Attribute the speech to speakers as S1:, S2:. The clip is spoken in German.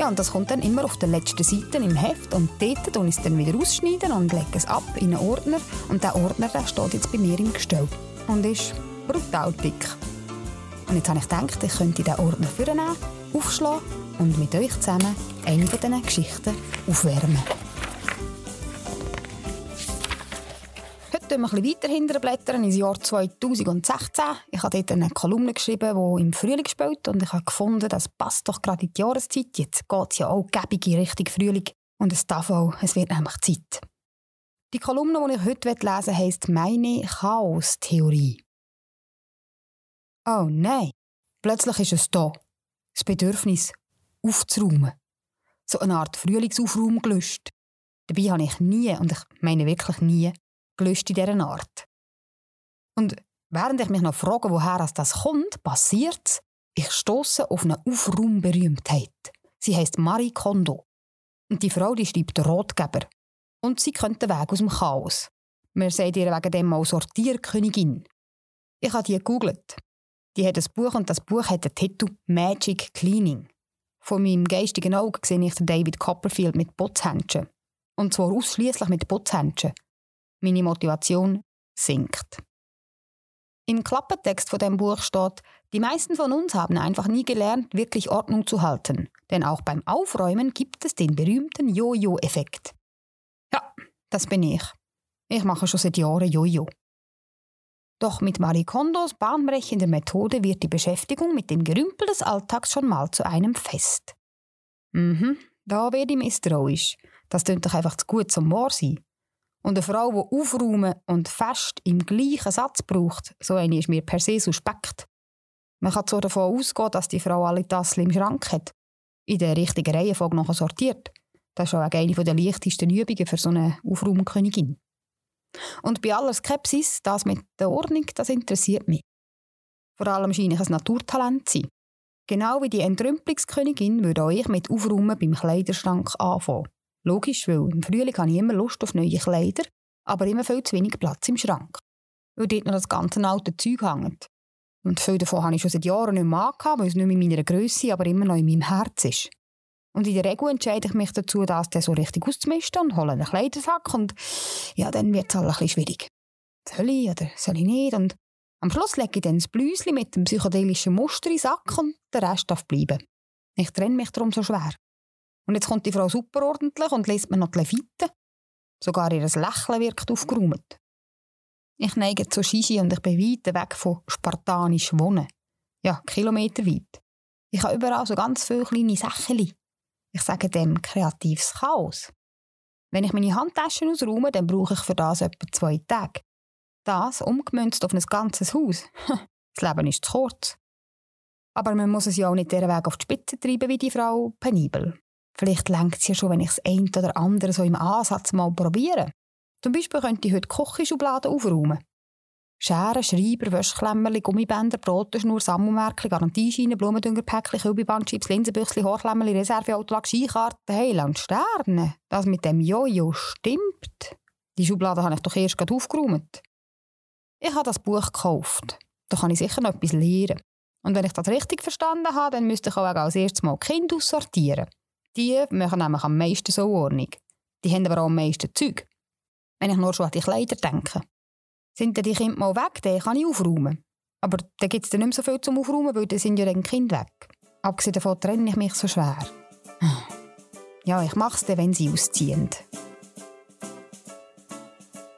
S1: Ja, und das kommt dann immer auf der letzten Seite im Heft und dort und ich es dann wieder ausschneiden und lege es ab in einen Ordner und der Ordner der steht jetzt bei mir im Gestell und ist brutal dick. Und jetzt habe ich gedacht, ich könnte diesen Ordner vornehmen, aufschlagen und mit euch zusammen eine von diesen Geschichten aufwärmen. Heute wir ein bisschen weiter hinterblättern ins Jahr 2016. Ich habe dort eine Kolumne geschrieben, die im Frühling spielt und ich habe gefunden, das passt doch gerade in die Jahreszeit. Jetzt geht es ja auch in Richtung Frühling und es darf auch, es wird nämlich Zeit. Die Kolumne, die ich heute lesen will, heisst «Meine Chaos-Theorie». Oh nein, plötzlich ist es da. Das Bedürfnis, aufzuräumen. So eine Art Frühlingsaufraum gelöscht. Dabei habe ich nie, und ich meine wirklich nie, gelöscht in dieser Art. Und während ich mich noch frage, woher das kommt, passiert ich stoße auf eine Aufraumberühmtheit. Sie heißt Marie Kondo. Und die Frau die schreibt Rotgeber. Und sie kennt den Weg aus dem Chaos. Wir sagen ihr wegen dem mal Sortierkönigin. Ich habe die gegoogelt. Die hat ein Buch und das Buch hat den Titel Magic Cleaning. Von meinem geistigen Auge sehe ich David Copperfield mit Putzhändchen. Und zwar ausschließlich mit Putzhändchen meine Motivation sinkt. Im Klappentext von dem Buch steht, die meisten von uns haben einfach nie gelernt, wirklich Ordnung zu halten. Denn auch beim Aufräumen gibt es den berühmten Jojo-Effekt. Ja, das bin ich. Ich mache schon seit Jahren Jojo. Doch mit Marie Kondos bahnbrechender Methode wird die Beschäftigung mit dem Gerümpel des Alltags schon mal zu einem Fest. Mhm, da werde ich misstrauisch. Das klingt doch einfach zu gut zum wahr sein. Und eine Frau, die aufräumen und fest im gleichen Satz braucht, so eine ist mir per se suspekt. Man kann zwar davon ausgehen, dass die Frau alle Tassen im Schrank hat, in der richtigen Reihenfolge noch sortiert. Das ist auch eine der leichtesten Übungen für so eine Aufraumkönigin. Und bei aller Skepsis, das mit der Ordnung, das interessiert mich. Vor allem scheine ich ein Naturtalent zu sein. Genau wie die Entrümpelungskönigin würde auch ich mit Aufräumen beim Kleiderschrank anfangen. Logisch, weil im Frühling habe ich immer Lust auf neue Kleider, aber immer viel zu wenig Platz im Schrank. Weil dort noch das ganze alte Zeug hängt. Und viel davon habe ich schon seit Jahren nicht mehr angehabt, weil es nicht mehr in meiner Größe, aber immer noch in meinem Herz ist. Und in der Regel entscheide ich mich dazu, das dann so richtig auszumisten und hole einen Kleidersack und ja, dann wird es halt ein schwierig. Soll ich oder soll ich nicht? Und am Schluss lege ich dann das Blüsli mit dem psychedelischen Muster in den Sack und der Rest darf bleiben. Ich trenne mich darum so schwer. Und jetzt kommt die Frau superordentlich und liest mir noch die Leviten. Sogar ihr Lächeln wirkt aufgeräumt. Ich neige zu Shishi und ich bin weit weg von spartanisch Wohnen. Ja, kilometerweit. Ich habe überall so ganz viele kleine Sachen. Ich sage dem kreatives Chaos. Wenn ich meine Handtaschen ausräume, dann brauche ich für das etwa zwei Tage. Das umgemünzt auf ein ganzes Haus. Das Leben ist zu kurz. Aber man muss es ja auch nicht der Weg auf die Spitze treiben wie die Frau Penibel. Vielleicht lenkt es ja schon, wenn ich das eine oder andere so im Ansatz mal probiere. Zum Beispiel könnte ich heute Küchenschubladen aufräumen. Scheren, Schreiber, Wäschklemmerli, Gummibänder, Brotenschnur, Sammelmärkli, Garantiescheine, Blumendüngerpäckli, Kühlbibandchips, Linsenbüchsli, Horklemmerli, Reserveautolag, Skikarten, Heil und Sterne. Das mit dem Jojo stimmt. Die Schublade habe ich doch erst gerade aufgeräumt. Ich habe das Buch gekauft. Da kann ich sicher noch etwas lernen. Und wenn ich das richtig verstanden habe, dann müsste ich auch als erstes mal Kind aussortieren. Die machen nämlich am meisten so Ordnung. Die haben aber auch am meisten Zeug. Wenn ich nur schon an die Kleider denke. Sind die Kinder mal weg, dann kann ich aufräumen. Aber dann gibt es dann nicht mehr so viel zum Aufräumen, weil dann sind ja dann Kinder weg. Abgesehen davon trenne ich mich so schwer. Ja, ich mache es dann, wenn sie ausziehen.